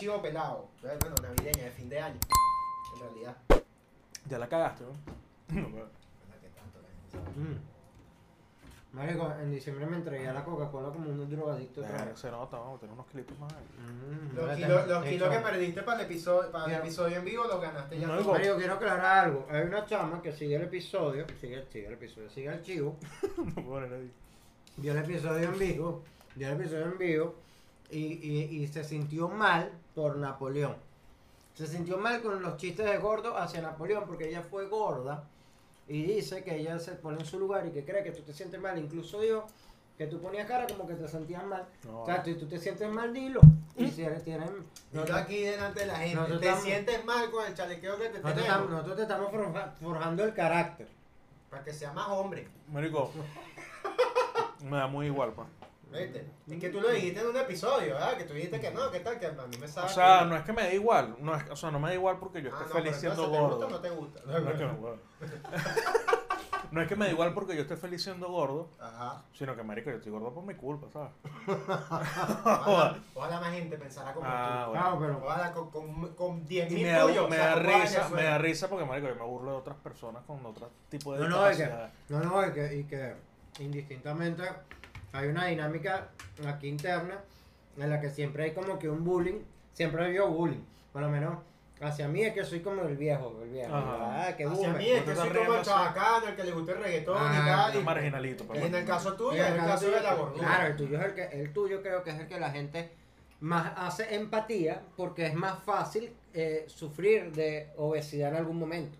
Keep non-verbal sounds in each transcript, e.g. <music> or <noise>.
Chivo Pelado. Eh, Bueno, navideña, de fin de año. En realidad. Ya la cagaste, ¿no? <laughs> No, pero- ¿Verdad que tanto la gente sabe? Mm. Marico, en diciembre me entregué a la Coca-Cola como un drogadicto. vez. se nota, vamos a tener unos clips más. ahí. Mm, Los kilos, los que perdiste para el episodio, para el episodio en vivo los ganaste ya. No. Marico, quiero aclarar algo. Hay una chama que sigue el episodio, sigue, sigue el episodio, sigue el chivo, <laughs> No puedo poner ahí. vio el episodio en vivo, vio el episodio en vivo y, y, y se sintió mal por Napoleón. Se sintió mal con los chistes de gordo hacia Napoleón porque ella fue gorda y dice que ella se pone en su lugar y que cree que tú te sientes mal. Incluso yo, que tú ponías cara como que te sentías mal. No, O sea, si tú te sientes mal, dilo. Y si eres- tienen... Dilo aquí delante de la gente. Nosotros ¿Te estamos- sientes mal con el chalequeo que te Nosotros tenemos? estamos, nosotros te estamos forja- forjando el carácter. Para que sea más hombre. Marico, <laughs> me da muy igual, pa. ¿Viste? Es que tú lo dijiste en un episodio, ¿verdad? Que tú dijiste que no, que tal, que a mí me sabe. O sea, no es que me da igual, no es, o sea, no me da igual porque yo Ah, esté no, feliz pero siendo gordo. ¿Te gusta o no te gusta? No es que no, weón. <laughs> No es que me da igual porque yo esté feliz siendo gordo, Ajá. sino que, marico, yo estoy gordo por mi culpa, ¿sabes? Ojalá, ojalá más gente pensara como Ah, tú. bueno. Claro, pero... Ojalá con, con, con 10 Y mil me da, tuyos. me o sea, da risa, me da risa porque, marico, yo me burlo de otras personas con otro tipo de No, no, es que, no, no, es que, y que indistintamente hay una dinámica aquí interna en la que siempre hay como que un bullying, siempre ha habido bullying, por lo menos hacia mí es que soy como el viejo, el viejo, ah, que Hacia boomer. mí es que soy como el chabacano, el que le gusta el reggaetón y tal. Un Y, marginalito, y en el caso tuyo, en el caso tuyo- de la gordura. Claro, el tuyo es el que, el tuyo creo que es el que la gente más hace empatía porque es más fácil eh, sufrir de obesidad en algún momento.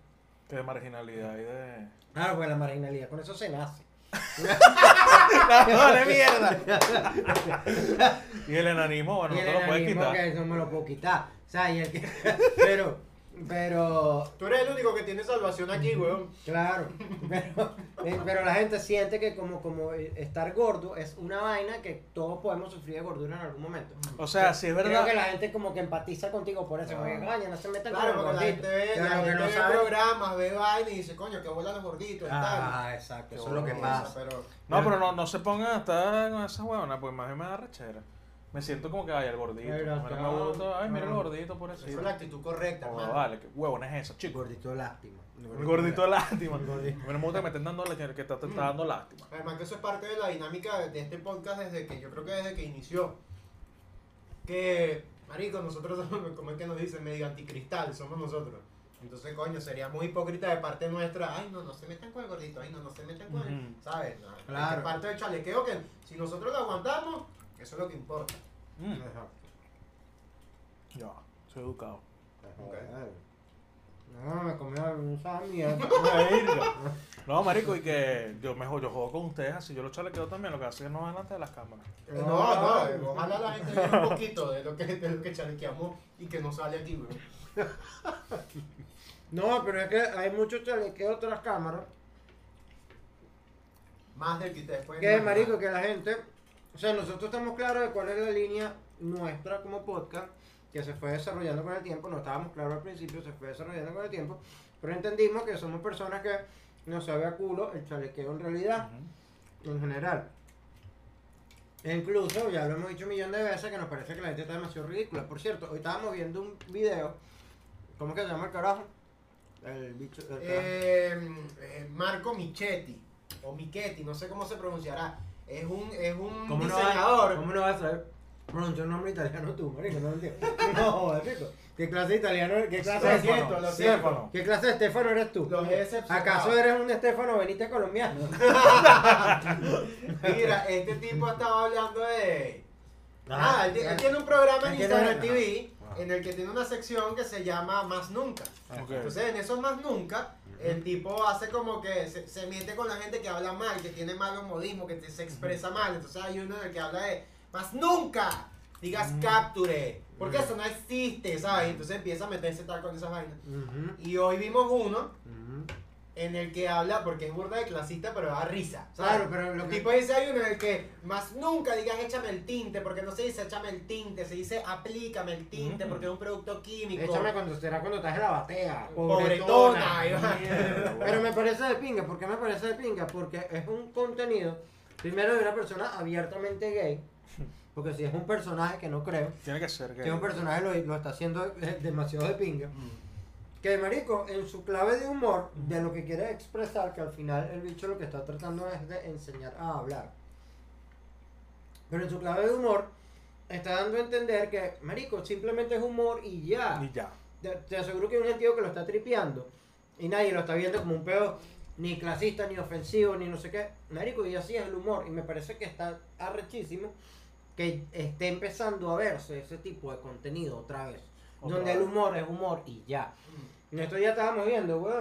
que de marginalidad y de... Claro, pues la marginalidad, con eso se nace. <laughs> ¡Vale, mierda! y el enanismo, bueno, y no te lo puedes quitar. que eso me lo puedo quitar. O sea, y el que, <laughs> pero, pero, Tú eres el único que tiene salvación aquí, weón. claro, <laughs> pero, eh, pero la gente siente que como, como eh, estar gordo es una vaina que todos podemos sufrir de gordura en algún momento. O sea, si es Creo verdad... que la gente como que empatiza contigo por eso, Ah. porque coño, no se metan Claro, con porque el la gente ve, la que no ve sabe- programas, ve vaina y dice, coño, que bola los gorditos y tal. Ah, exacto, eso es lo que pasa. Pero, No, pero no, no se pongan a estar con esa huevona, pues más bien me da rechera. Me siento como que vaya el gordito. Me gusta, ay, mira el gordito por esa así. es la actitud correcta, Oh, hermano. vale, qué huevona es esa, chico. Gordito lástima. Gordito de lástima. Gordito. A mí no me gusta que me estén dando la que te, está dando lástima. Además que eso es parte de la dinámica de, este podcast desde que yo creo que desde que inició. Que, marico, nosotros <laughs> somos, como es que nos dicen, medio anticristal, somos nosotros. Entonces, coño, sería muy hipócrita de parte nuestra, ay, no, no se metan con el gordito, ay, no, no se metan con el, Ujú. ¿sabes? No, Claro. Es parte del chalequeo que si nosotros lo aguantamos, eso es lo que importa. Mm. Ya, soy educado. No, me comí un mierda. <laughs> No, marico, y que yo mejor yo juego con ustedes así, yo los chalequeo también, lo que hace es no delante de las cámaras. No, no, eh, ojalá la gente vea un poquito de lo que, de lo que chalequeamos y que no sale aquí, bro. <laughs> No, pero es que hay muchos chalequeos tras cámaras Más del que ustedes pueden que, imaginar. marico, que la gente... O sea, nosotros estamos claros de cuál es la línea nuestra como podcast, que se fue desarrollando con el tiempo. No estábamos claros al principio, se fue desarrollando con el tiempo. Pero entendimos que somos personas que no sabe a culo el chalequeo en realidad. En general. E incluso, ya lo hemos dicho un millón de veces, que nos parece que la gente está demasiado ridícula. Por cierto, hoy estábamos viendo un video. ¿Cómo que se llama el carajo? El bicho. El carajo. Eh, eh, Marco Michetti, o Michetti, no sé cómo se pronunciará. Es un, es un ¿Cómo no, va, diseñador. ¿Cómo no vas a saber pronunciar un nombre italiano tú, marico? No entiendo. <laughs> No. ¿Qué clase de italiano ¿Qué clase de Stefano, Stefano? lo Stefano. ¿Qué clase de Estefano eres tú? Los. ¿Acaso eres un Estefano Benítez colombiano? <laughs> Mira, este tipo estaba hablando de. Ah, él, él tiene un programa en Instagram. TV Ajá. en el que tiene una sección que se llama Más Nunca. Ok. Entonces, en esos Más Nunca, el tipo hace como que se, se mete con la gente que habla mal, que tiene malos modismos, que te- se expresa mal. Entonces, hay uno en el que habla de Más Nunca. Digas Mm. capture. Porque Mm. eso no existe, ¿sabes? Entonces empieza a meterse tal con esas vainas. Ujú, Y hoy vimos uno ujú. en el que habla, porque es burda de clasista, pero da risa. ¿sabes? Claro, pero lo El que... tipo dice hay uno en el que más nunca digas échame el tinte, porque no se dice échame el tinte, se dice aplícame el tinte, Ujú. porque es un producto químico. Échame cuando será cuando estás en la batea. Pobretona. Mierda, Pero me parece de pinga. ¿Por qué me parece de pinga? Porque es un contenido Primero de una persona abiertamente gay, <laughs> porque si es un personaje que no creo, Tiene que ser que es un personaje lo, lo está haciendo eh, demasiado de pinga. Que marico, en su clave de humor, de lo que quiere expresar, que al final el bicho lo que está tratando es de enseñar a hablar. Pero en su clave de humor, está dando a entender que, marico, simplemente es humor y ya. y ya. Te, te aseguro que hay un gentío que lo está tripeando y nadie lo está viendo como un pedo ni clasista, ni ofensivo, ni no sé qué. Marico, y así es el humor. Y me parece que está arrechísimo que esté empezando a verse ese tipo de contenido otra vez. Otra donde el humor es humor y ya. En esto ya estábamos viendo, weón.